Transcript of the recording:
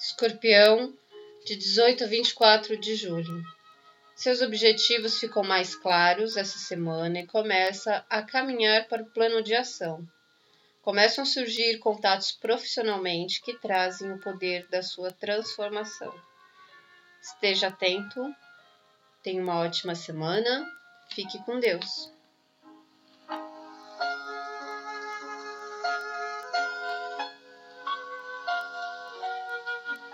Escorpião, de 18 a 24 de julho. Seus objetivos ficam mais claros essa semana e começa a caminhar para o plano de ação. Começam a surgir contatos profissionalmente que trazem o poder da sua transformação. Esteja atento, tenha uma ótima semana, fique com Deus.